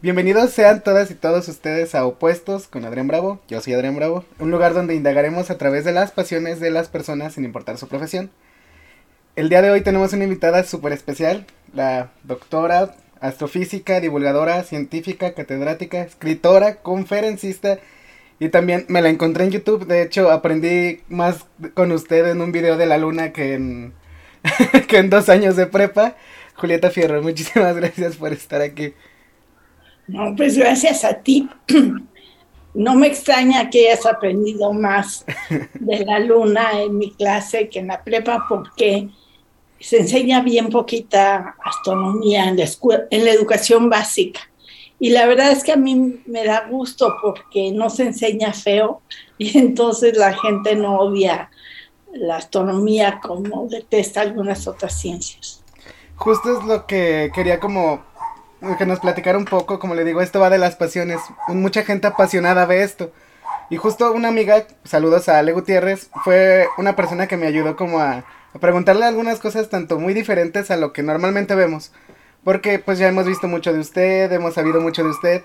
Bienvenidos sean todas y todos ustedes a Opuestos con Adrián Bravo. Yo soy Adrián Bravo, un lugar donde indagaremos a través de las pasiones de las personas sin importar su profesión. El día de hoy tenemos una invitada súper especial, la doctora astrofísica, divulgadora, científica, catedrática, escritora, conferencista y también me la encontré en YouTube. De hecho, aprendí más con usted en un video de la luna que en, que en dos años de prepa. Julieta Fierro, muchísimas gracias por estar aquí. No, pues gracias a ti. No me extraña que hayas aprendido más de la luna en mi clase que en la prepa porque se enseña bien poquita astronomía en la, en la educación básica. Y la verdad es que a mí me da gusto porque no se enseña feo y entonces la gente no odia la astronomía como detesta algunas otras ciencias. Justo es lo que quería como que nos platicara un poco, como le digo, esto va de las pasiones. Mucha gente apasionada ve esto. Y justo una amiga, saludos a Ale Gutiérrez, fue una persona que me ayudó como a, a preguntarle algunas cosas tanto muy diferentes a lo que normalmente vemos. Porque pues ya hemos visto mucho de usted, hemos sabido mucho de usted.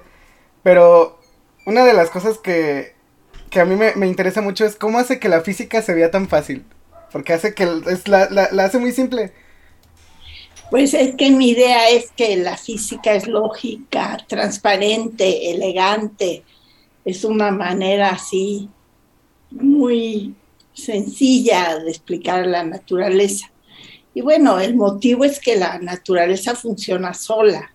Pero una de las cosas que, que a mí me, me, interesa mucho es cómo hace que la física se vea tan fácil. Porque hace que es la, la, la hace muy simple. Pues es que mi idea es que la física es lógica, transparente, elegante. Es una manera así muy sencilla de explicar la naturaleza. Y bueno, el motivo es que la naturaleza funciona sola.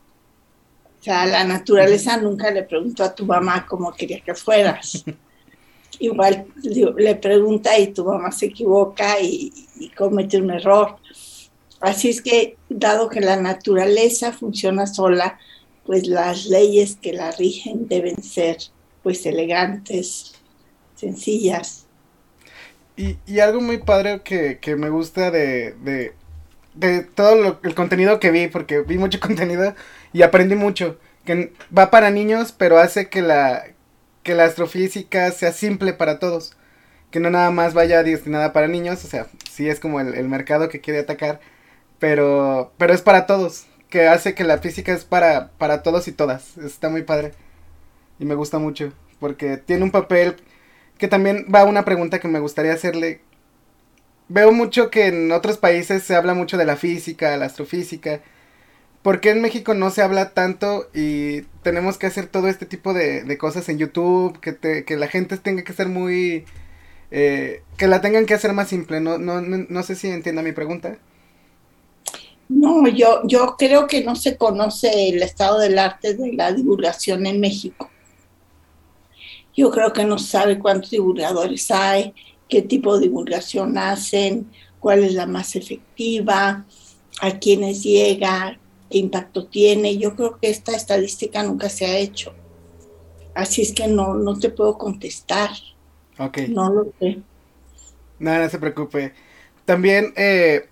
O sea, la naturaleza nunca le preguntó a tu mamá cómo quería que fueras. Igual le pregunta y tu mamá se equivoca y, y comete un error. Así es que, dado que la naturaleza funciona sola, pues las leyes que la rigen deben ser pues elegantes, sencillas. Y, y algo muy padre que, que me gusta de, de, de todo lo, el contenido que vi, porque vi mucho contenido y aprendí mucho, que va para niños, pero hace que la, que la astrofísica sea simple para todos, que no nada más vaya destinada para niños, o sea, sí es como el, el mercado que quiere atacar, pero, pero es para todos, que hace que la física es para, para todos y todas, está muy padre, y me gusta mucho, porque tiene un papel que también va una pregunta que me gustaría hacerle, veo mucho que en otros países se habla mucho de la física, la astrofísica. ¿Por qué en México no se habla tanto y tenemos que hacer todo este tipo de, de cosas en YouTube? Que, te, que, la gente tenga que ser muy... Eh, que la tengan que hacer más simple. No, no, no, no sé si entienda mi pregunta. No, yo, yo creo que no se conoce el estado del arte de la divulgación en México. Yo creo que no sabe cuántos divulgadores hay, qué tipo de divulgación hacen, cuál es la más efectiva, a quiénes llega, qué impacto tiene. Yo creo que esta estadística nunca se ha hecho. Así es que no, no te puedo contestar. Ok. No lo sé. No, no se preocupe. También eh,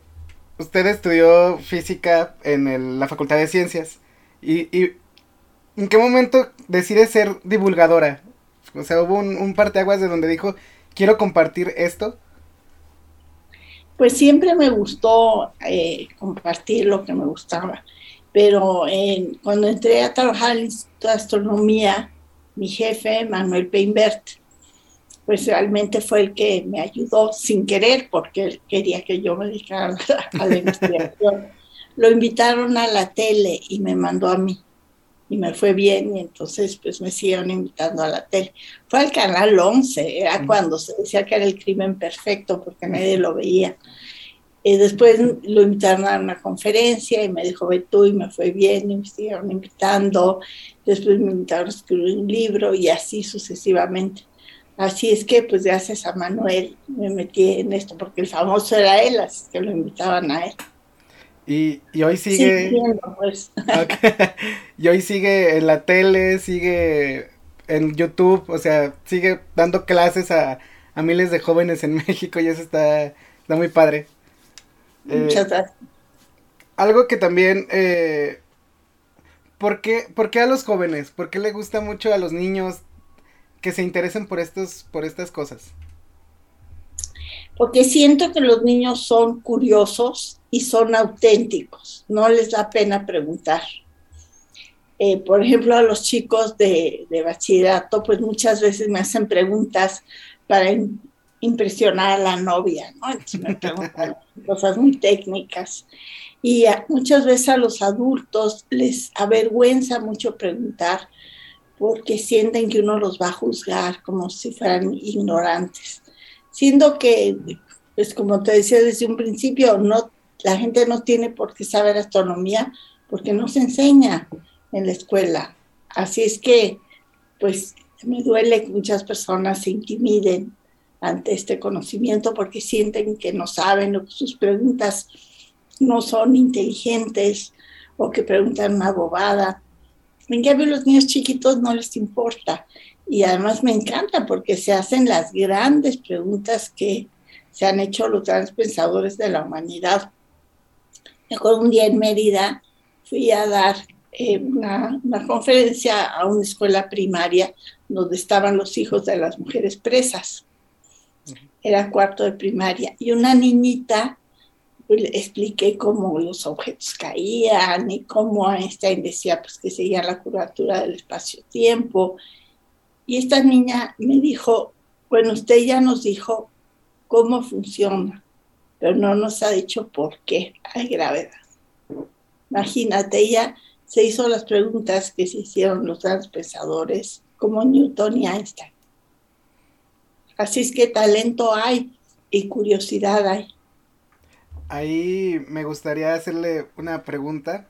usted estudió física en el, la Facultad de Ciencias. Y, y, ¿En qué momento decide ser divulgadora? O sea, hubo un, parteaguas de donde dijo, quiero compartir esto? Pues siempre me gustó eh, compartir lo que me gustaba, pero cuando entré a trabajar en el Instituto de Astronomía, mi jefe, Manuel Peinbert, pues realmente fue el que me ayudó sin querer, porque él quería que yo me dedicara a la investigación. Lo invitaron a la tele y me mandó a mí y me fue bien y entonces pues me siguieron invitando a la tele. Fue al canal 11, era mm. cuando se decía que era el crimen perfecto porque nadie lo veía. Y después lo invitaron a una conferencia y me dijo, ve tú y me fue bien y me siguieron invitando. Después me invitaron a escribir un libro y así sucesivamente. Así es que pues gracias a Manuel me metí en esto porque el famoso era él, así que lo invitaban a él. Y, y, hoy sigue. Sí, pues. okay. Y hoy sigue en la tele, sigue en YouTube, o sea, sigue dando clases a, a miles de jóvenes en México y eso está, está muy padre. Muchas gracias. Eh, algo que también. Eh, ¿por, qué, ¿Por qué a los jóvenes? ¿Por qué le gusta mucho a los niños que se interesen por, estos, por estas cosas? Porque siento que los niños son curiosos y son auténticos, no les da pena preguntar. eh, por ejemplo, a los chicos de, de, bachillerato, pues muchas veces me hacen preguntas para impresionar a la novia, ¿no? Entonces me preguntan cosas muy técnicas. Y muchas veces a los adultos les avergüenza mucho preguntar porque sienten que uno los va a juzgar como si fueran ignorantes. Siendo que, pues como te decía desde un principio, no, la gente no tiene por qué saber astronomía porque no se enseña en la escuela. Así es que, pues, me duele que muchas personas se intimiden ante este conocimiento porque sienten que no saben o que sus preguntas no son inteligentes o que preguntan una bobada. En cambio, los niños chiquitos no les importa. Y además me encanta porque se hacen las grandes preguntas que se han hecho los grandes pensadores de la humanidad. Me acuerdo un día en Mérida fui a dar eh, una, conferencia a una escuela primaria donde estaban los hijos de las mujeres presas. Era cuarto de primaria. Y una niñita, expliqué cómo los objetos caían y cómo Einstein decía pues, que seguía la curvatura del espacio-tiempo. Y esta niña me dijo, bueno, usted ya nos dijo cómo funciona, pero no nos ha dicho por qué hay gravedad. Imagínate, ella se hizo las preguntas que se hicieron los grandes pensadores como Newton y Einstein. Así es que talento hay y curiosidad hay. Ahí me gustaría hacerle una pregunta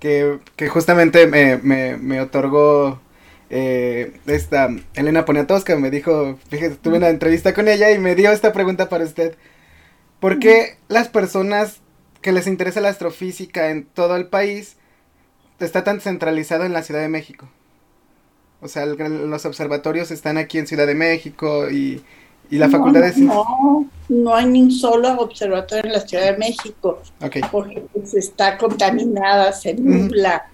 que, justamente me, otorgó eh, esta Elena Poniatowska. Me dijo, fíjese, tuve una entrevista con ella y me dio esta pregunta para usted. ¿Por qué las personas que les interesa la astrofísica en todo el país está tan centralizado en la Ciudad de México. O sea, los observatorios están aquí en Ciudad de México y, la facultad de No, no hay ni un solo observatorio en la Ciudad de México. Porque pues, está contaminada, se nubla.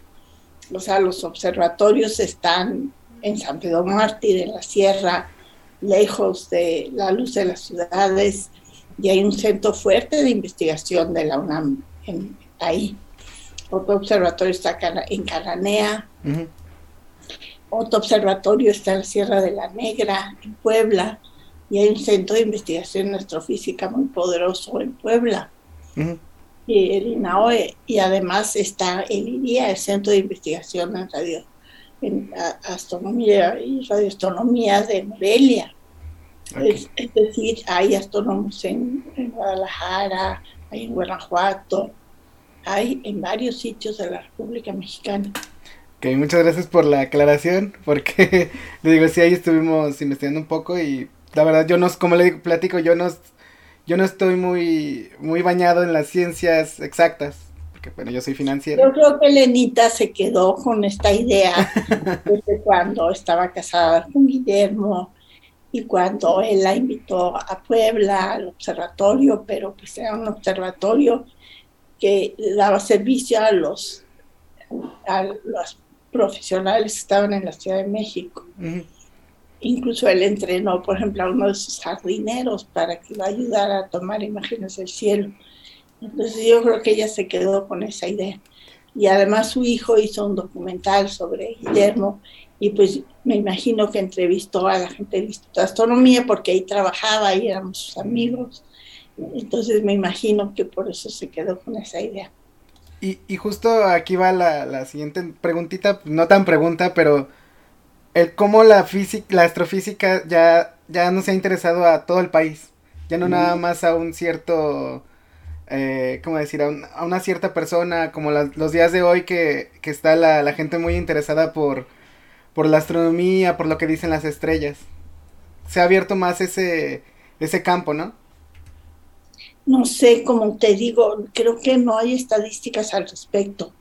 O sea, los observatorios están en San Pedro Mártir, en la sierra, lejos de la luz de las ciudades, y hay un centro fuerte de investigación de la UNAM ahí. Otro observatorio está en Cananea. Otro observatorio está en la Sierra de la Negra, en Puebla. Y hay un centro de investigación astrofísica muy poderoso en Puebla. Y el INAOE. Y además está el IRIA, el Centro de Investigación en Radio en Astronomía y Radioastronomía de Morelia. Es, decir, hay astrónomos en, en Guadalajara, hay en Guanajuato, hay en varios sitios de la República Mexicana. Ok, muchas gracias por la aclaración, porque le digo, sí, ahí estuvimos investigando un poco y la verdad yo no, como le digo, platico, yo no, yo no estoy muy, muy bañado en las ciencias exactas, porque bueno, yo soy financiero. Yo creo que Lenita se quedó con esta idea desde cuando estaba casada con Guillermo y cuando él la invitó a Puebla al observatorio, pero pues era un observatorio que daba servicio a los, a los profesionales que estaban en la Ciudad de México. Incluso él entrenó, por ejemplo, a uno de sus jardineros para que lo ayudara a tomar imágenes del cielo. Entonces yo creo que ella se quedó con esa idea. Y además su hijo hizo un documental sobre Guillermo y pues me imagino que entrevistó a la gente de Astronomía porque ahí trabajaba y éramos sus amigos. Entonces me imagino que por eso se quedó con esa idea. Y, justo aquí va la, siguiente preguntita, no tan pregunta, pero el cómo la física, la astrofísica ya, ya no se ha interesado a todo el país, ya no nada más a un cierto, eh, ¿cómo decir? A, una cierta persona, como los días de hoy que, que está la, la, gente muy interesada por, por la astronomía, por lo que dicen las estrellas. Se ha abierto más ese, ese campo, ¿no? no sé, como te digo, creo que no hay estadísticas al respecto.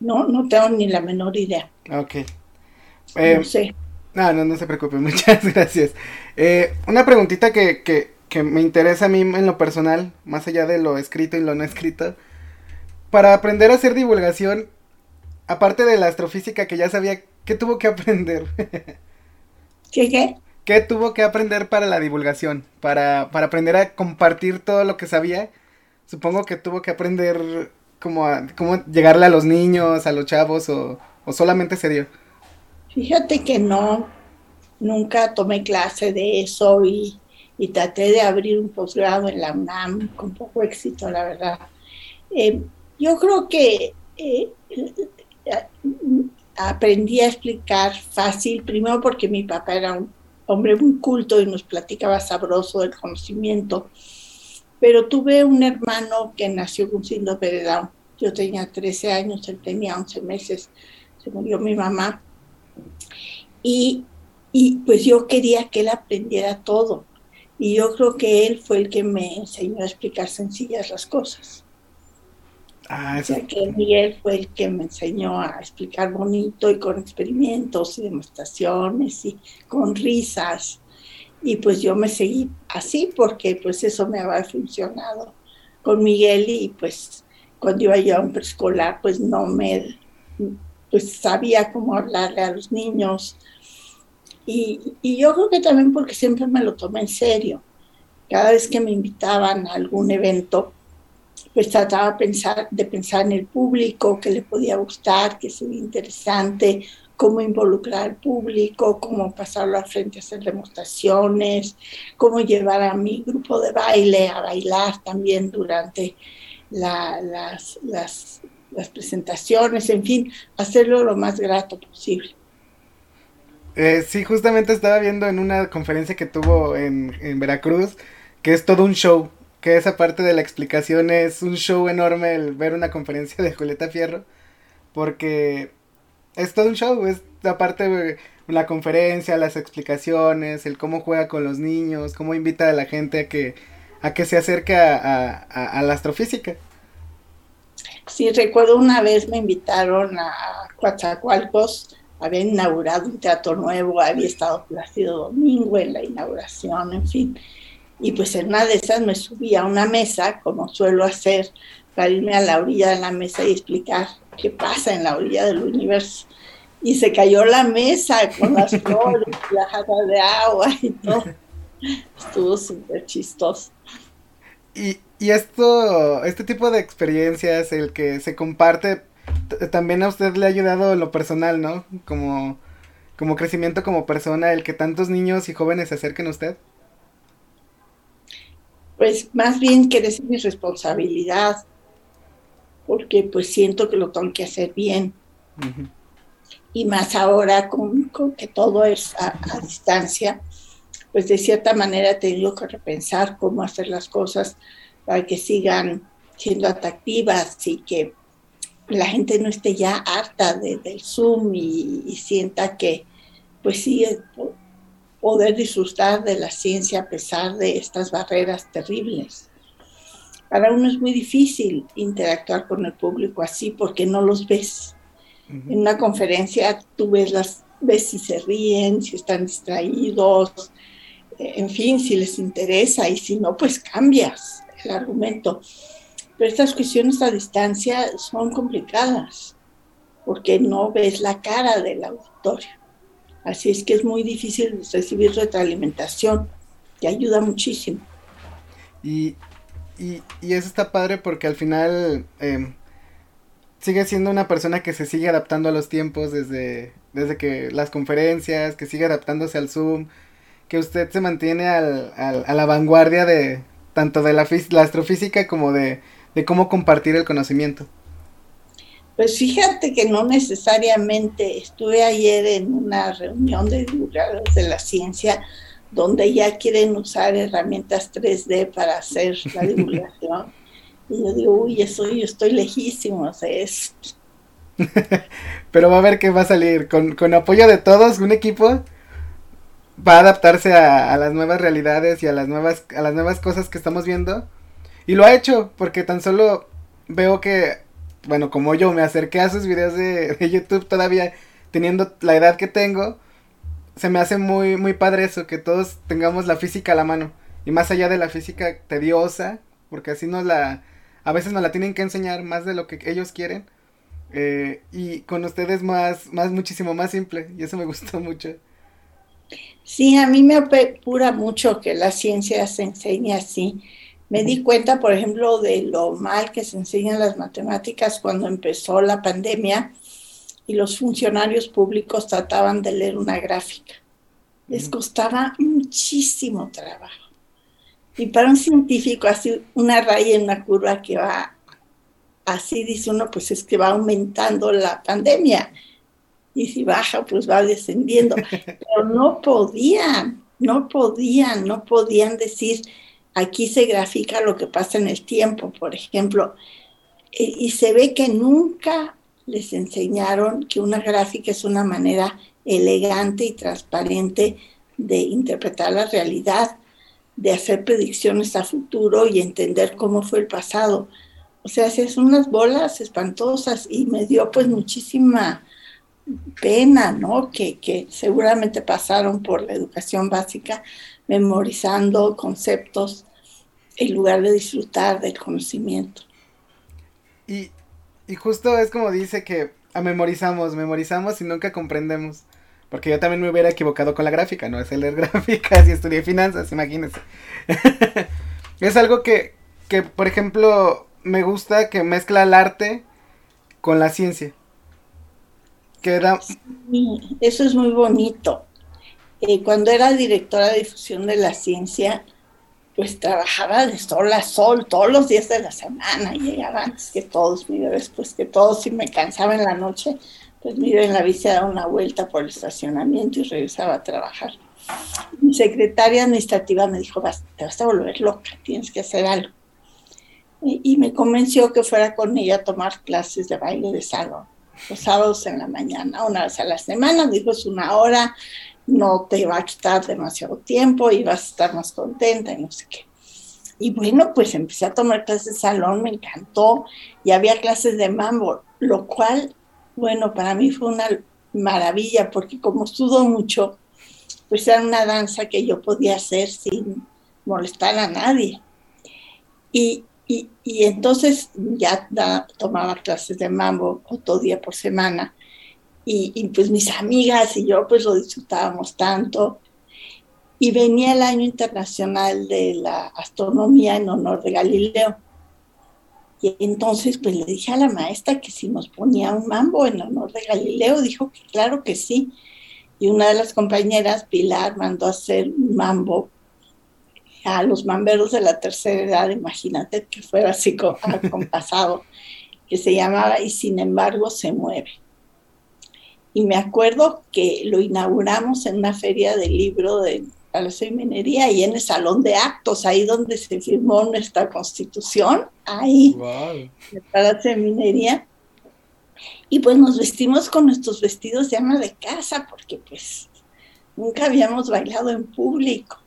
No, no tengo ni la menor idea. Ok. no eh, sé. No, no, no se preocupe, muchas gracias. Eh, una preguntita que, que, que me interesa a mí en lo personal, más allá de lo escrito y lo no escrito. Para aprender a hacer divulgación, aparte de la astrofísica que ya sabía, ¿qué tuvo que aprender? ¿Qué qué? ¿Qué tuvo que aprender para la divulgación? Para, para aprender a compartir todo lo que sabía. Supongo que tuvo que aprender como a, cómo llegarle a los niños, a los chavos o, ¿O solamente se dio? Fíjate que no, nunca tomé clase de eso y, traté de abrir un posgrado en la UNAM con poco éxito, la verdad. Eh, yo creo que eh, aprendí a explicar fácil, primero porque mi papá era un hombre muy culto y nos platicaba sabroso del conocimiento, pero tuve un hermano que nació con síndrome de Down. Yo tenía 13 años, él tenía 11 meses, se murió mi mamá. Y, y pues yo quería que él aprendiera todo. Y yo creo que él fue el que me enseñó a explicar sencillas las cosas. Ah, o sea que Miguel fue el que me enseñó a explicar bonito y con experimentos y demostraciones y con risas. Y pues yo me seguí así porque pues eso me había funcionado con Miguel y pues cuando iba yo a un preescolar pues no me, pues sabía cómo hablarle a los niños. Y, yo creo que también porque siempre me lo tomé en serio. Cada vez que me invitaban a algún evento, pues trataba de pensar, de pensar en el público, que le podía gustar, que sería interesante, cómo involucrar al público, cómo pasarlo a frente a hacer demostraciones, cómo llevar a mi grupo de baile a bailar también durante las, las, presentaciones, en fin, hacerlo lo más grato posible. Eh, sí, justamente estaba viendo en una conferencia que tuvo en, en Veracruz, que es todo un show, que esa parte de la explicación es un show enorme el ver una conferencia de Julieta Fierro, porque es todo un show, es aparte de la conferencia, las explicaciones, el cómo juega con los niños, cómo invita a la gente a que, a que se acerque a, la astrofísica. Sí, recuerdo una vez me invitaron a Coatzacoalcos, había inaugurado un teatro nuevo, había estado Plácido Domingo en la inauguración, en fin y pues en una de esas me subí a una mesa, como suelo hacer, para irme a la orilla de la mesa y explicar qué pasa en la orilla del universo. Y se cayó la mesa con las flores, la jarra de agua y todo. Estuvo súper chistoso. Y, y esto, este tipo de experiencias, el que se comparte, también a usted le ha ayudado en lo personal, ¿no? Como, como crecimiento como persona, el que tantos niños y jóvenes se acerquen a usted pues más bien que es mi responsabilidad, porque pues siento que lo tengo que hacer bien. Y más ahora con, que todo es a, distancia, pues de cierta manera he tenido que repensar cómo hacer las cosas para que sigan siendo atractivas y que la gente no esté ya harta del Zoom y, y, sienta que, pues sí, poder disfrutar de la ciencia a pesar de estas barreras terribles. Para uno es muy difícil interactuar con el público así porque no los ves. En una conferencia tú ves, las, ves si se ríen, si están distraídos, en fin, si les interesa y si no, pues cambias el argumento. Pero estas cuestiones a distancia son complicadas porque no ves la cara del auditorio. Así es que es muy difícil recibir retroalimentación, que ayuda muchísimo. Y, y, eso está padre porque al final em, sigue siendo una persona que se sigue adaptando a los tiempos desde, desde que las conferencias, que sigue adaptándose al Zoom, que usted se mantiene al, a la vanguardia de tanto de la, la astrofísica como de, de cómo compartir el conocimiento. Pues fíjate que no necesariamente. Estuve ayer en una reunión de divulgadores de la ciencia donde ya quieren usar herramientas 3D para hacer la divulgación. y yo digo, uy, eso yo estoy lejísimo de eso. Pero va a ver que va a salir. Con, con apoyo de todos, un equipo va a adaptarse a, a, las nuevas realidades y a las nuevas, a las nuevas cosas que estamos viendo. Y lo ha hecho, porque tan solo veo que bueno, como yo me acerqué a sus videos de, YouTube todavía teniendo la edad que tengo, se me hace muy, muy padre eso, que todos tengamos la física a la mano. Y más allá de la física tediosa, porque así nos la, a veces nos la tienen que enseñar más de lo que ellos quieren. Eh, y con ustedes más, más, muchísimo más simple. Y eso me gustó mucho. Sí, a mí me apura mucho que la ciencia se enseñe así me di cuenta, por ejemplo, de lo mal que se enseñan las matemáticas cuando empezó la pandemia, y los funcionarios públicos trataban de leer una gráfica. Les costaba muchísimo trabajo. Y para un científico, así una raya en una curva que va, así dice uno, pues es que va aumentando la pandemia. Y si baja, pues va descendiendo. Pero no podían, no podían, no podían decir, aquí se grafica lo que pasa en el tiempo, por ejemplo. Eh, y se ve que nunca les enseñaron que una gráfica es una manera elegante y transparente de interpretar la realidad, de hacer predicciones a futuro y entender cómo fue el pasado. O sea, es unas bolas espantosas y me dio pues muchísima pena, ¿no? Que, que seguramente pasaron por la educación básica memorizando conceptos en lugar de disfrutar del conocimiento. Y, y justo es como dice que a memorizamos, memorizamos y nunca comprendemos. Porque yo también me hubiera equivocado con la gráfica, no es leer gráficas y estudié finanzas, imagínense. es algo que, que, por ejemplo, me gusta que mezcla el arte con la ciencia. Que eso es muy bonito. Eh, cuando era directora de difusión de la ciencia, pues trabajaba de sol a sol todos los días de la semana, llegaba antes que todos, mire, después que todos, y me cansaba en la noche, pues me iba en la bici a dar una vuelta por el estacionamiento y regresaba a trabajar. Mi secretaria administrativa me dijo, te vas a volver loca, tienes que hacer algo. Y, y, me convenció que fuera con ella a tomar clases de baile de salón, los sábados en la mañana, una vez a la semana, dijo, es una hora, no te va a quitar demasiado tiempo y vas a estar más contenta y no sé qué. Y bueno, pues empecé a tomar clases de salón, me encantó, y había clases de mambo, lo cual, bueno, para mí fue una maravilla, porque como estudo mucho, pues era una danza que yo podía hacer sin molestar a nadie. Y, y, entonces ya tomaba clases de mambo otro día por semana y, pues mis amigas y yo pues lo disfrutábamos tanto. Y venía el año internacional de la astronomía en honor de Galileo. Y entonces pues le dije a la maestra que si nos ponía un mambo en honor de Galileo, dijo que claro que sí. Y una de las compañeras, Pilar, mandó a hacer un mambo a los mamberos de la tercera edad, imagínate que fuera así compasado, que se llamaba Y sin embargo se mueve. Y me acuerdo que lo inauguramos en una feria del libro de Palacio de Minería y en el salón de actos, ahí donde se firmó nuestra constitución, ahí, en el Palacio de Minería. Y pues nos vestimos con nuestros vestidos de ama de casa, porque pues nunca habíamos bailado en público.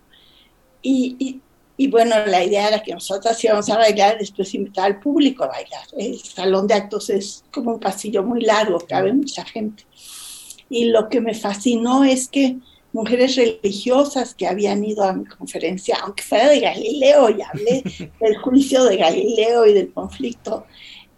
Y, y, bueno, la idea era que nosotras íbamos a bailar y después invitar al público a bailar. El salón de actos es como un pasillo muy largo, cabe mucha gente. Y lo que me fascinó es que mujeres religiosas que habían ido a mi conferencia, aunque fuera de Galileo, y hablé del juicio de Galileo y del conflicto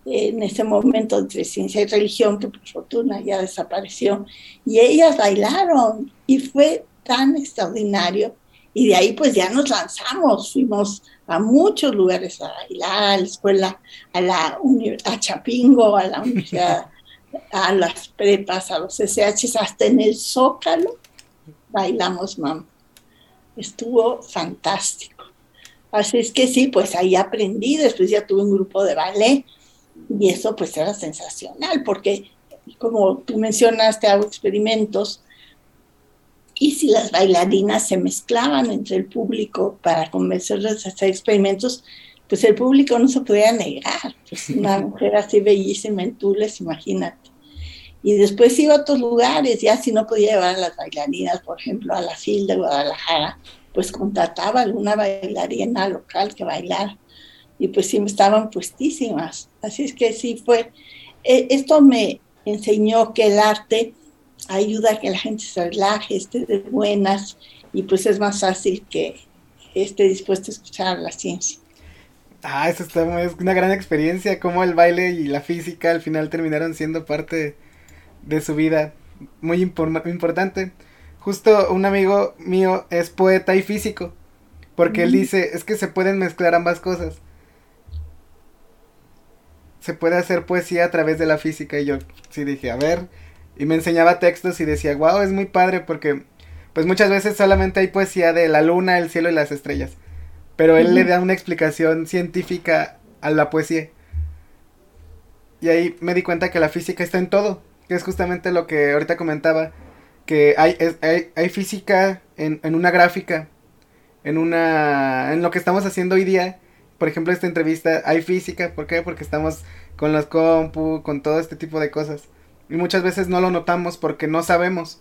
en ese momento entre ciencia y religión, que por fortuna ya desapareció, y ellas bailaron y fue tan extraordinario. Y de ahí pues ya nos lanzamos, fuimos a muchos lugares a bailar, a la escuela, a la a Chapingo, a la universidad a las prepas, a los SHs, hasta en el Zócalo, bailamos mamá. Estuvo fantástico. Así es que sí, pues ahí aprendí, después ya tuve un grupo de ballet y eso pues era sensacional porque como tú mencionaste, hago experimentos y si las bailarinas se mezclaban entre el público para convencerles a hacer experimentos, pues el público no se podía negar. Pues una mujer así bellísima en Tules, imagínate. Y después iba a otros lugares, ya si no podía llevar a las bailarinas, por ejemplo, a la FIL de Guadalajara, pues contrataba a alguna bailarina local que bailara. Y pues sí, estaban puestísimas. Así es que sí fue. E, esto me enseñó que el arte ayuda a que la gente se relaje, esté de buenas, y pues es más fácil que esté dispuesto a escuchar la ciencia. Ah, eso está, es una gran experiencia, como el baile y la física al final terminaron siendo parte de su vida, muy importante. Justo un amigo mío es poeta y físico, porque él dice, es que se pueden mezclar ambas cosas. Se puede hacer poesía a través de la física y yo sí dije, a ver, y me enseñaba textos y decía, wow, es muy padre porque pues muchas veces solamente hay poesía de la luna, el cielo y las estrellas. Pero él le da una explicación científica a la poesía. Y ahí me di cuenta que la física está en todo, que es justamente lo que ahorita comentaba, que hay, hay, física en, en, una gráfica, en una en lo que estamos haciendo hoy día. Por ejemplo, esta entrevista, hay física, ¿por qué? Porque estamos con los compu, con todo este tipo de cosas. Y muchas veces no lo notamos porque no sabemos.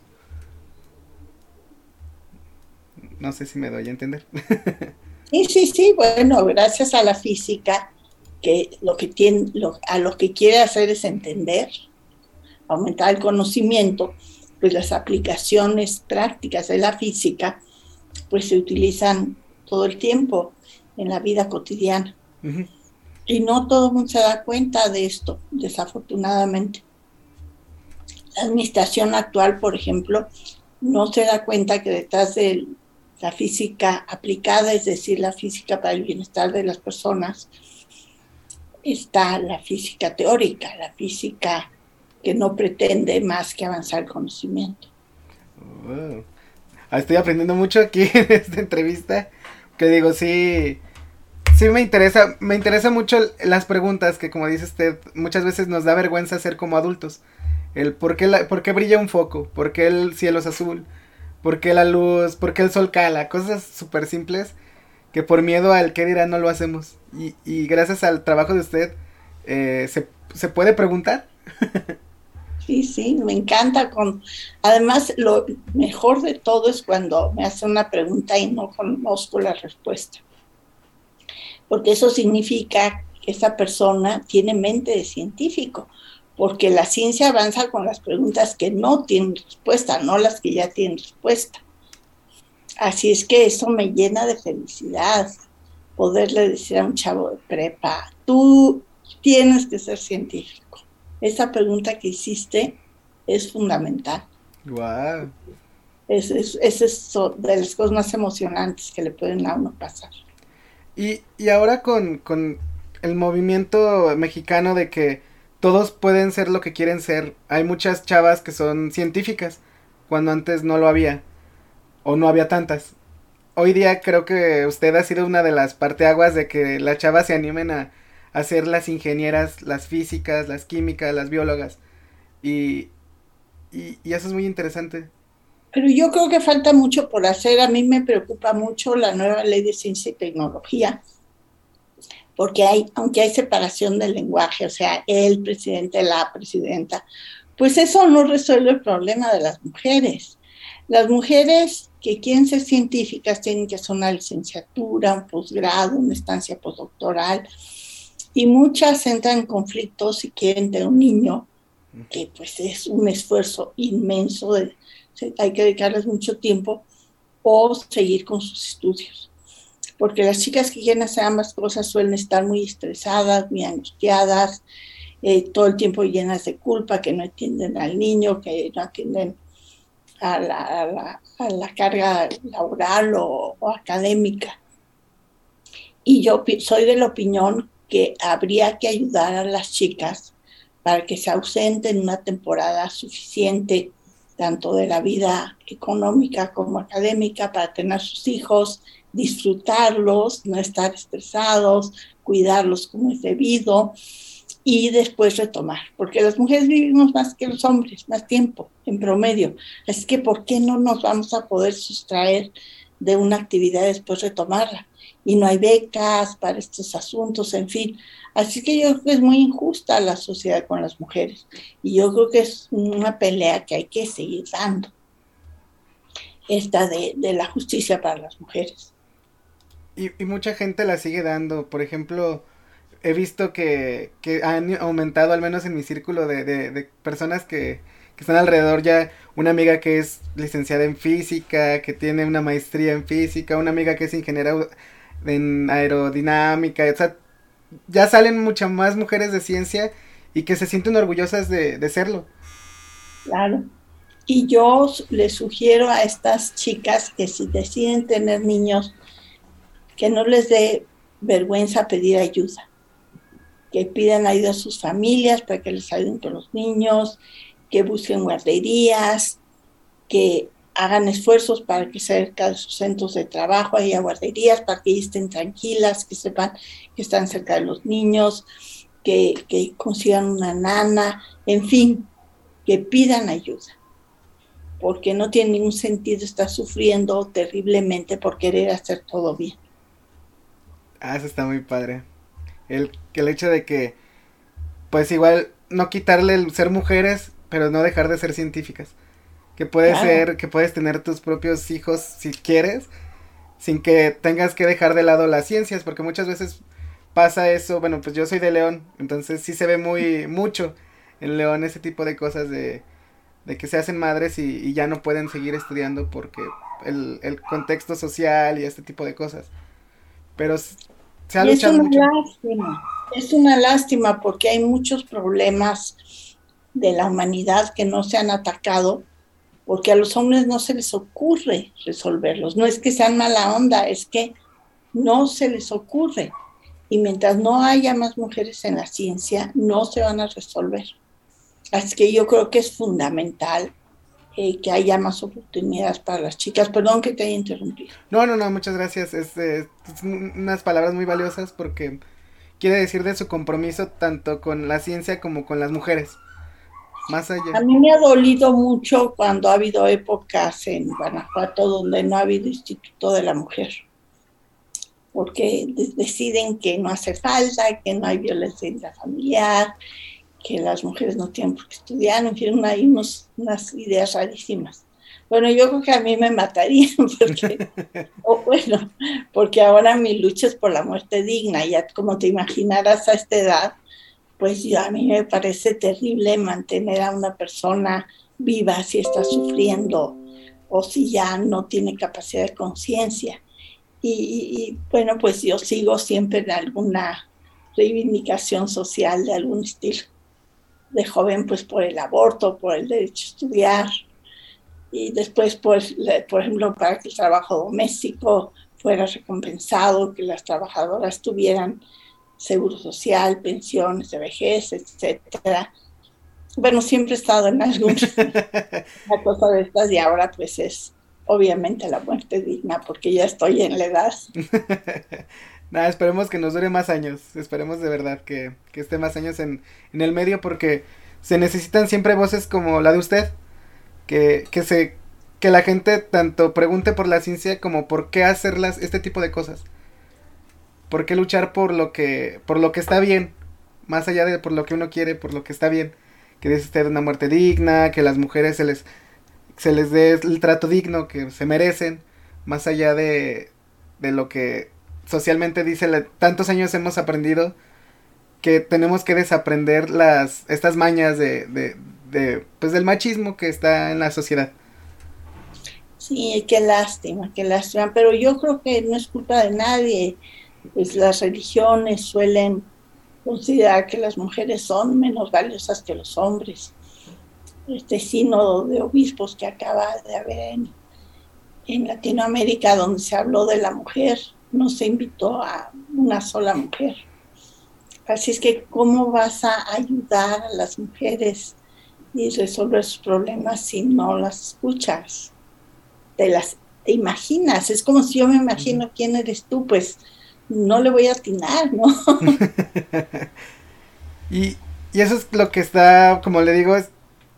No sé si me doy a entender. sí, sí, sí, bueno, gracias a la física, que lo que tiene, a lo que quiere hacer es entender, aumentar el conocimiento, pues las aplicaciones prácticas de la física, pues se utilizan todo el tiempo en la vida cotidiana. Y no todo el mundo se da cuenta de esto, desafortunadamente. Administración actual, por ejemplo, no se da cuenta que detrás de la física aplicada, es decir, la física para el bienestar de las personas, está la física teórica, la física que no pretende más que avanzar el conocimiento. Estoy aprendiendo mucho aquí en esta entrevista, que digo, sí, sí me interesa, me interesa mucho las preguntas que como dice usted, muchas veces nos da vergüenza hacer como adultos. El por qué, la, por qué brilla un foco, por qué el cielo es azul, por qué la luz, por qué el sol cala, cosas súper simples que por miedo al que dirá no lo hacemos. Y, y gracias al trabajo de usted eh, se, se puede preguntar. Sí, sí, me encanta. Con... Además, lo mejor de todo es cuando me hace una pregunta y no conozco la respuesta porque eso significa que esa persona tiene mente de científico, porque la ciencia avanza con las preguntas que no tienen respuesta, no las que ya tienen respuesta. Así es que eso me llena de felicidad, poderle decir a un chavo de prepa, tú tienes que ser científico. Esa pregunta que hiciste es fundamental. Wow. Es, es, es de las cosas más emocionantes que le pueden a uno pasar. Y, y ahora con, con el movimiento mexicano de que todos pueden ser lo que quieren ser, hay muchas chavas que son científicas, cuando antes no lo había, o no había tantas. Hoy día creo que usted ha sido una de las parteaguas de que las chavas se animen a, a ser las ingenieras, las físicas, las químicas, las biólogas. Y, y, y, eso es muy interesante. Pero yo creo que falta mucho por hacer. A mí me preocupa mucho la nueva ley de ciencia y tecnología, porque hay, aunque hay separación del lenguaje, o sea, el presidente, la presidenta, pues eso no resuelve el problema de las mujeres. Las mujeres que quieren ser científicas tienen que hacer una licenciatura, un posgrado, una estancia postdoctoral, y muchas entran en conflictos si quieren tener un niño, que pues es un esfuerzo inmenso hay que dedicarles mucho tiempo o seguir con sus estudios. Porque las chicas que quieren hacer ambas cosas suelen estar muy estresadas, muy angustiadas, eh, todo el tiempo llenas de culpa, que no entienden al niño, que no atienden a la, a carga laboral o, o académica. Y yo soy de la opinión que habría que ayudar a las chicas para que se ausenten una temporada suficiente tanto de la vida económica como académica, para tener sus hijos, disfrutarlos, no estar estresados, cuidarlos como es debido y después retomar, porque las mujeres vivimos más que los hombres, más tiempo en promedio. Así que, ¿por qué no nos vamos a poder sustraer de una actividad y después retomarla? Y no hay becas para estos asuntos, en fin. Así que yo creo que es muy injusta la sociedad con las mujeres y yo creo que es una pelea que hay que seguir dando, esta de, la justicia para las mujeres. Y, mucha gente la sigue dando, por ejemplo, he visto que, que han aumentado, al menos en mi círculo de, de, personas que, que están alrededor ya, una amiga que es licenciada en física, que tiene una maestría en física, una amiga que es ingeniera en aerodinámica, o sea, ya salen muchas más mujeres de ciencia y que se sienten orgullosas de, serlo. Claro. Y yo les sugiero a estas chicas que si deciden tener niños, que no les dé vergüenza pedir ayuda, que pidan ayuda a sus familias para que les ayuden con los niños, que busquen guarderías, que hagan esfuerzos para que cerca de sus centros de trabajo haya guarderías, para que estén tranquilas, que sepan que están cerca de los niños, que, que consigan una nana, en fin, que pidan ayuda, porque no tiene ningún sentido estar sufriendo terriblemente por querer hacer todo bien. Ah, eso está muy padre. El, el hecho de que, pues igual, no quitarle el ser mujeres, pero no dejar de ser científicas. Que puedes ser, que puedes tener tus propios hijos si quieres, sin que tengas que dejar de lado las ciencias, porque muchas veces pasa eso, bueno, pues yo soy de León, entonces sí se ve muy mucho en León ese tipo de cosas de, de que se hacen madres y, ya no pueden seguir estudiando porque el, el, contexto social y este tipo de cosas. Pero se ha luchado es una mucho. Lástima. Es una lástima porque hay muchos problemas de la humanidad que no se han atacado porque a los hombres no se les ocurre resolverlos. No es que sean mala onda, es que no se les ocurre. Y mientras no haya más mujeres en la ciencia, no se van a resolver. Así que yo creo que es fundamental eh, que haya más oportunidades para las chicas. Perdón que te haya interrumpido. No, no, no, muchas gracias. Es, es unas palabras muy valiosas porque quiere decir de su compromiso tanto con la ciencia como con las mujeres. Más allá. A mí me ha dolido mucho cuando ha habido épocas en Guanajuato donde no ha habido Instituto de la Mujer, porque deciden que no hace falta, que no hay violencia intrafamiliar, que las mujeres no tienen por qué estudiar, en fin, hay unos, unas ideas rarísimas. Bueno, yo creo que a mí me matarían, porque, o bueno, porque ahora mi lucha es por la muerte digna, ya como te imaginarás a esta edad, pues a mí me parece terrible mantener a una persona viva si está sufriendo o si ya no tiene capacidad de conciencia. Y, bueno, pues yo sigo siempre en alguna reivindicación social de algún estilo. De joven, pues por el aborto, por el derecho a estudiar, y después, pues, por ejemplo, para que el trabajo doméstico fuera recompensado, que las trabajadoras tuvieran seguro social, pensiones de vejez, etcétera. Bueno, siempre he estado en alguna cosa de estas y ahora pues es obviamente la muerte digna porque ya estoy en la edad. Nada, esperemos que nos dure más años, esperemos de verdad que, que esté más años en, en, el medio porque se necesitan siempre voces como la de usted, que, que, se, que la gente tanto pregunte por la ciencia como por qué hacerlas, este tipo de cosas. ¿Por qué luchar por lo que, por lo que está bien? Más allá de por lo que uno quiere, por lo que está bien. Que usted una muerte digna, que las mujeres se les, se les dé el trato digno que se merecen. Más allá de, de lo que socialmente dice, tantos años hemos aprendido que tenemos que desaprender las, estas mañas de, de, pues del machismo que está en la sociedad. Sí, qué lástima, qué lástima, pero yo creo que no es culpa de nadie pues las religiones suelen considerar que las mujeres son menos valiosas que los hombres. Este sínodo de obispos que acaba de haber en, en Latinoamérica, donde se habló de la mujer, no se invitó a una sola mujer. Así es que, ¿cómo vas a ayudar a las mujeres y resolver sus problemas si no las escuchas? Te las te imaginas, es como si yo me imagino quién eres tú, pues no le voy a atinar, ¿no? y, y, eso es lo que está, como le digo,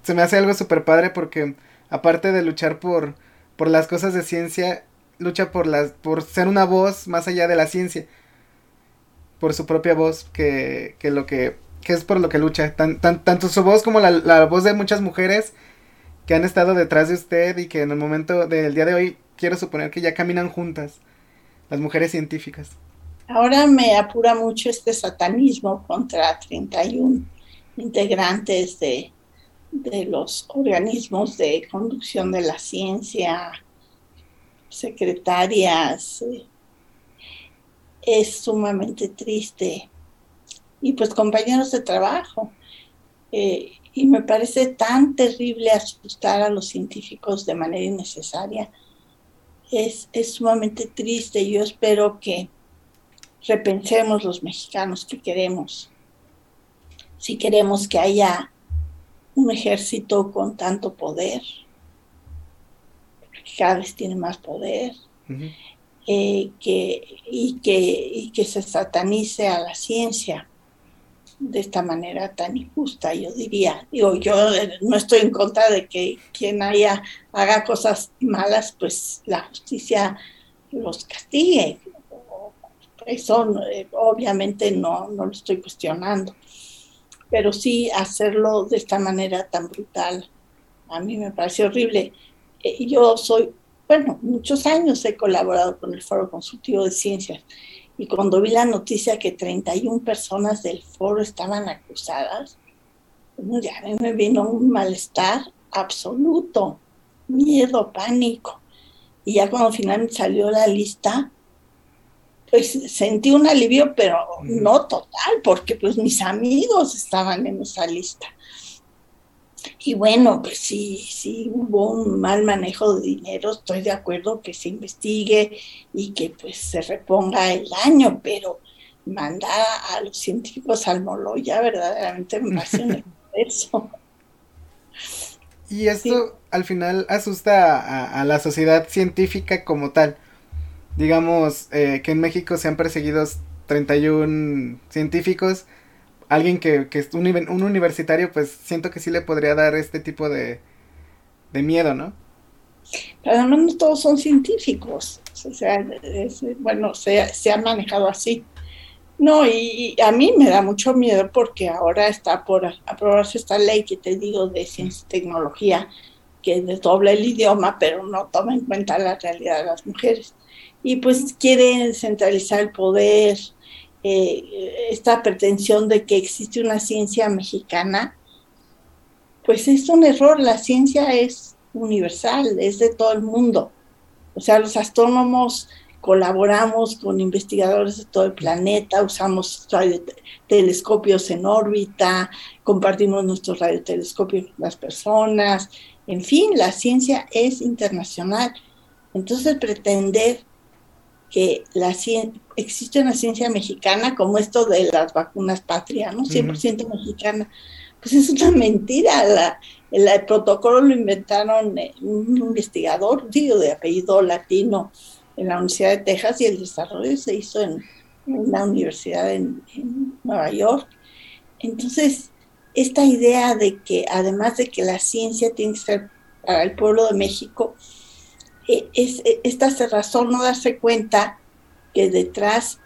se me hace algo súper padre porque aparte de luchar por, por las cosas de ciencia, lucha por, las, por ser una voz más allá de la ciencia. Por su propia voz, que, que lo que, que es por lo que lucha. Tan, tan, tanto su voz como la, la voz de muchas mujeres que han estado detrás de usted y que en el momento del día de hoy quiero suponer que ya caminan juntas, las mujeres científicas. Ahora me apura mucho este satanismo contra 31 integrantes de, de los organismos de conducción de la ciencia, secretarias. Es sumamente triste. Y pues compañeros de trabajo. Eh, y me parece tan terrible asustar a los científicos de manera innecesaria. Es, es sumamente triste. Yo espero que repensemos los mexicanos que queremos. Si queremos que haya un ejército con tanto poder, cada vez tiene más poder, eh, que, y, que, y que se satanice a la ciencia de esta manera tan injusta, yo diría. Digo, yo eh, no estoy en contra de que quien haya haga cosas malas, pues la justicia los castigue. Eso eh, obviamente no, no lo estoy cuestionando, pero sí hacerlo de esta manera tan brutal, a mí me parece horrible. Eh, yo soy, bueno, muchos años he colaborado con el Foro Consultivo de Ciencias y cuando vi la noticia que 31 personas del foro estaban acusadas, ya a mí me vino un malestar absoluto, miedo, pánico. Y ya cuando finalmente salió la lista, pues sentí un alivio, pero no total, porque pues mis amigos estaban en esa lista. Y bueno, pues sí, sí hubo un mal manejo de dinero, estoy de acuerdo que se investigue y que pues se reponga el daño, pero mandar a los científicos al ya verdaderamente me hace un esfuerzo. Y esto al final asusta a, la sociedad científica como tal. Digamos eh, que en México se han perseguido 31 científicos, alguien que, que es un, un, universitario, pues siento que sí le podría dar este tipo de, de miedo, ¿no? Además no todos son científicos, o sea, bueno, se, se, ha manejado así. No, y, a mí me da mucho miedo porque ahora está por aprobarse esta ley que te digo de ciencia y tecnología, que desdobla el idioma, pero no toma en cuenta la realidad de las mujeres. Y pues quieren centralizar el poder, eh, esta pretensión de que existe una ciencia mexicana, pues es un error. La ciencia es universal, es de todo el mundo. O sea, los astrónomos colaboramos con investigadores de todo el planeta, usamos telescopios en órbita, compartimos nuestros radiotelescopios con las personas, en fin, la ciencia es internacional. Entonces pretender que la existe una ciencia mexicana como esto de las vacunas patria, ¿no? 100% mexicana. Pues es una mentira. La, el, protocolo lo inventaron eh, un investigador, digo, de apellido latino en la Universidad de Texas y el desarrollo se hizo en, una universidad en, Nueva York. Entonces, esta idea de que además de que la ciencia tiene que ser para el pueblo de México, es, esta cerrazón no darse cuenta que detrás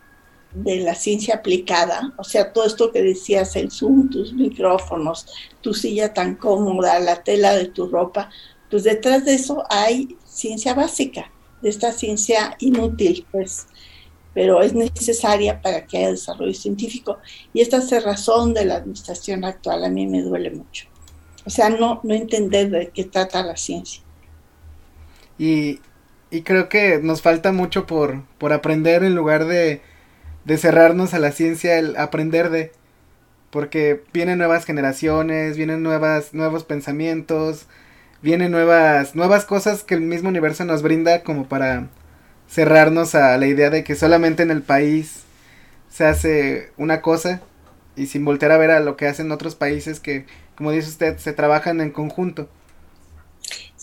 de la ciencia aplicada, o sea, todo esto que decías, el Zoom, tus micrófonos, tu silla tan cómoda, la tela de tu ropa, pues detrás de eso hay ciencia básica, de esta ciencia inútil, pues, pero es necesaria para que haya desarrollo científico. Y esta cerrazón de la administración actual a mí me duele mucho. O sea, no, no entender de qué trata la ciencia. Y, y creo que nos falta mucho por, por aprender en lugar de, de cerrarnos a la ciencia, el aprender de... Porque vienen nuevas generaciones, vienen nuevas, nuevos pensamientos, vienen nuevas, nuevas cosas que el mismo universo nos brinda como para cerrarnos a la idea de que solamente en el país se hace una cosa y sin voltear a ver a lo que hacen otros países que, como dice usted, se trabajan en conjunto.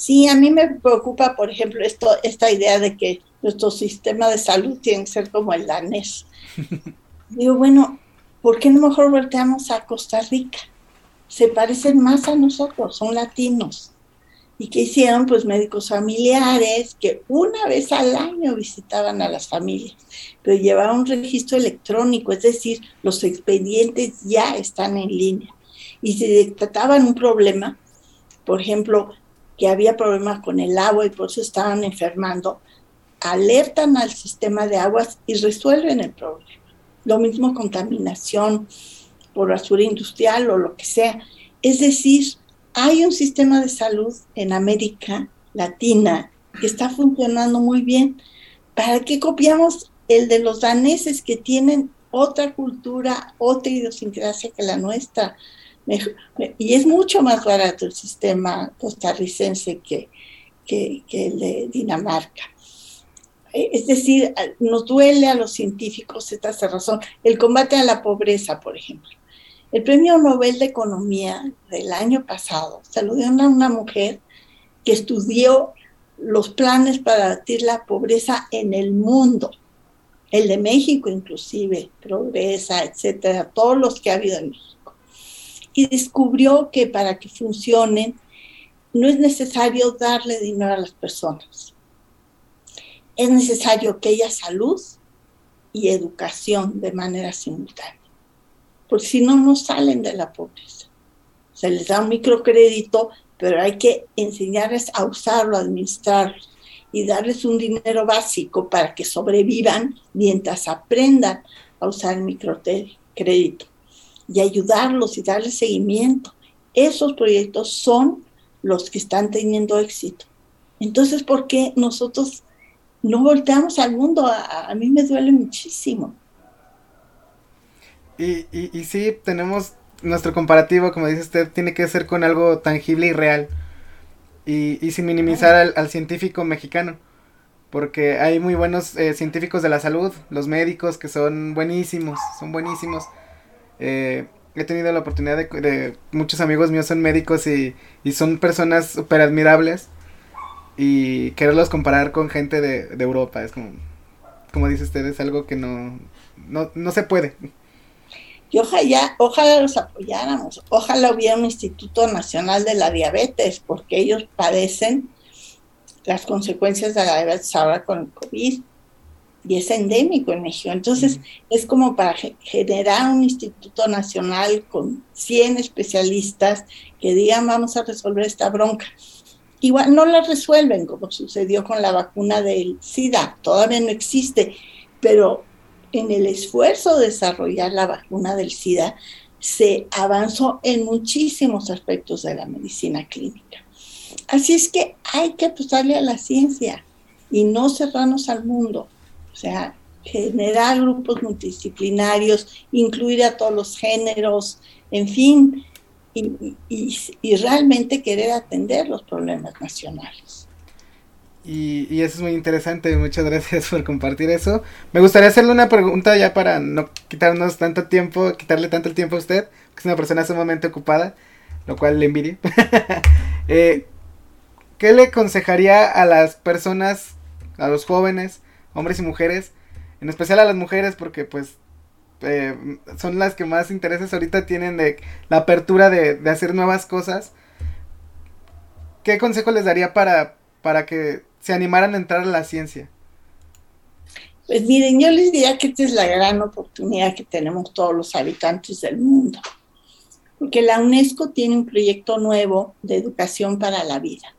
Sí, a mí me preocupa, por ejemplo, esto, esta idea de que nuestro sistema de salud tiene que ser como el danés. Digo, bueno, ¿por qué no mejor volteamos a Costa Rica? Se parecen más a nosotros, son latinos. ¿Y qué hicieron? Pues médicos familiares que una vez al año visitaban a las familias, pero llevaban un registro electrónico, es decir, los expedientes ya están en línea. Y si detectaban un problema, por ejemplo, que había problemas con el agua y por eso estaban enfermando, alertan al sistema de aguas y resuelven el problema. Lo mismo contaminación por basura industrial o lo que sea. Es decir, hay un sistema de salud en América Latina que está funcionando muy bien. ¿Para qué copiamos el de los daneses que tienen otra cultura, otra idiosincrasia que la nuestra? Y es mucho más barato el sistema costarricense que, que, el de Dinamarca. Eh, es decir, nos duele a los científicos esta razón. El combate a la pobreza, por ejemplo. El premio Nobel de Economía del año pasado se lo dio a una mujer que estudió los planes para abatir la pobreza en el mundo, el de México inclusive, Progresa, etcétera, todos los que ha habido en México. Y descubrió que para que funcionen no es necesario darle dinero a las personas. Es necesario que haya salud y educación de manera simultánea porque si no, no salen de la pobreza. Se les da un microcrédito, pero hay que enseñarles a usarlo, a administrarlo y darles un dinero básico para que sobrevivan mientras aprendan a usar el microcrédito y ayudarlos y darles seguimiento. Esos proyectos son los que están teniendo éxito. Entonces, ¿por qué nosotros no volteamos al mundo? A, a mí me duele muchísimo. Y, y, sí, tenemos nuestro comparativo, como dice usted, tiene que ser con algo tangible y real. Y, y sin minimizar al, científico mexicano. Porque hay muy buenos eh, científicos de la salud, los médicos que son buenísimos, son buenísimos. Eh, he tenido la oportunidad de, muchos amigos míos son médicos y, son personas súper admirables. Y quererlos comparar con gente de, de Europa es como, como dice usted, es algo que no, no, no se puede. Y ojalá, ojalá los apoyáramos, ojalá hubiera un Instituto Nacional de la Diabetes, porque ellos padecen las consecuencias de la diabetes ahora con el COVID y es endémico en México. Entonces, es como para generar un instituto nacional con 100 especialistas que digan, vamos a resolver esta bronca. Igual no la resuelven, como sucedió con la vacuna del SIDA, todavía no existe, pero en el esfuerzo de desarrollar la vacuna del SIDA, se avanzó en muchísimos aspectos de la medicina clínica. Así es que hay que apostarle a la ciencia y no cerrarnos al mundo. O sea, generar grupos multidisciplinarios, incluir a todos los géneros, en fin, y, realmente querer atender los problemas nacionales. Y, eso es muy interesante, muchas gracias por compartir eso. Me gustaría hacerle una pregunta ya para no quitarnos tanto tiempo, quitarle tanto el tiempo a usted, que es una persona sumamente ocupada, lo cual le envidio. Eh, ¿Qué le aconsejaría a las personas, a los jóvenes, hombres y mujeres, en especial a las mujeres, porque pues eh, son las que más intereses ahorita tienen de la apertura de, de hacer nuevas cosas? ¿Qué consejo les daría para, para que se animaran a entrar a la ciencia? Pues miren, yo les diría que esta es la gran oportunidad que tenemos todos los habitantes del mundo, porque la UNESCO tiene un proyecto nuevo de educación para la vida.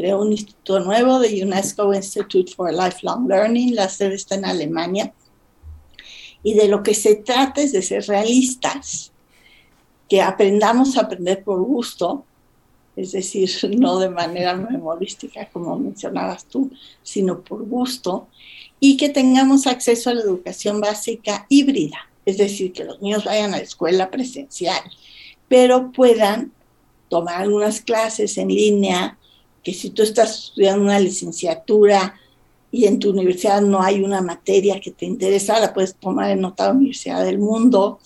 Creó un instituto nuevo de UNESCO Institute for Lifelong Learning, la sede está en Alemania, y de lo que se trata es de ser realistas, que aprendamos a aprender por gusto, es decir, no de manera memorística como mencionabas tú, sino por gusto, y que tengamos acceso a la educación básica híbrida, es decir, que los niños vayan a la escuela presencial, pero puedan tomar algunas clases en línea, que si tú estás estudiando una licenciatura y en tu universidad no hay una materia que te interesa, la puedes tomar en otra universidad del mundo,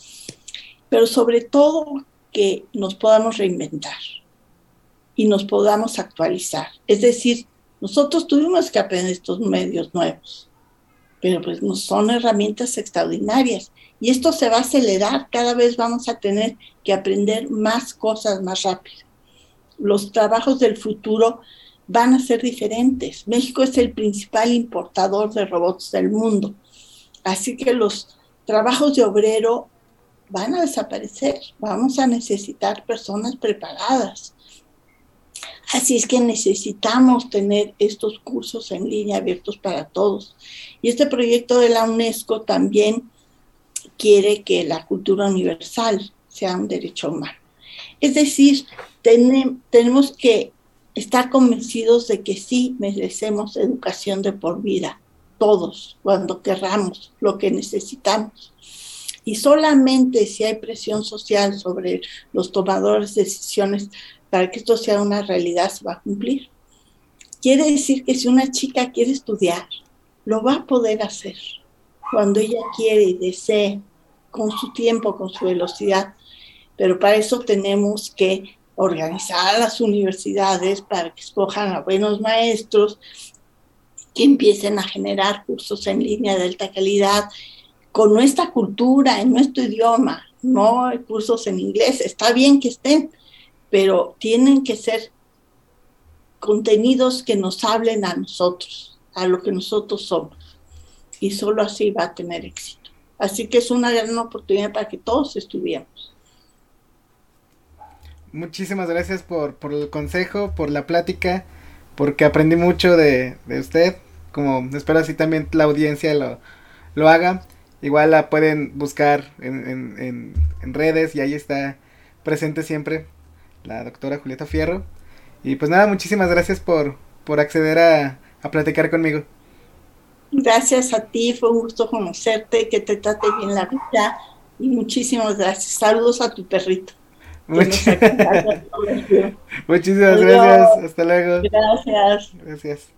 pero sobre todo que nos podamos reinventar y nos podamos actualizar. Es decir, nosotros tuvimos que aprender estos medios nuevos, pero pues no son herramientas extraordinarias y esto se va a acelerar, cada vez vamos a tener que aprender más cosas más rápido. Los trabajos del futuro van a ser diferentes. México es el principal importador de robots del mundo, así que los trabajos de obrero van a desaparecer, vamos a necesitar personas preparadas Así es que necesitamos tener estos cursos en línea abiertos para todos. Y este proyecto de la UNESCO también quiere que la cultura universal sea un derecho humano. Es decir, tenemos que estar convencidos de que sí merecemos educación de por vida, todos, cuando querramos, lo que necesitamos. Y solamente si hay presión social sobre los tomadores de decisiones para que esto sea una realidad se va a cumplir. Quiere decir que si una chica quiere estudiar, lo va a poder hacer cuando ella quiere y desee, con su tiempo, con su velocidad. Pero para eso tenemos que organizar a las universidades para que escojan a buenos maestros, que empiecen a generar cursos en línea de alta calidad con nuestra cultura, en nuestro idioma, no cursos en inglés. Está bien que estén, pero tienen que ser contenidos que nos hablen a nosotros, a lo que nosotros somos. Y solo así va a tener éxito. Así que es una gran oportunidad para que todos estudiemos. Muchísimas gracias por, el consejo, por la plática, porque aprendí mucho de, usted. Como espero así también la audiencia lo, lo haga. Igual la pueden buscar en, en redes y ahí está presente siempre la doctora Julieta Fierro. Y pues nada, muchísimas gracias por, por acceder a, a platicar conmigo. Gracias a ti, fue un gusto conocerte, que te trate bien la vida y muchísimas gracias. Saludos a tu perrito. muchísimas gracias, hasta luego. Gracias. Gracias.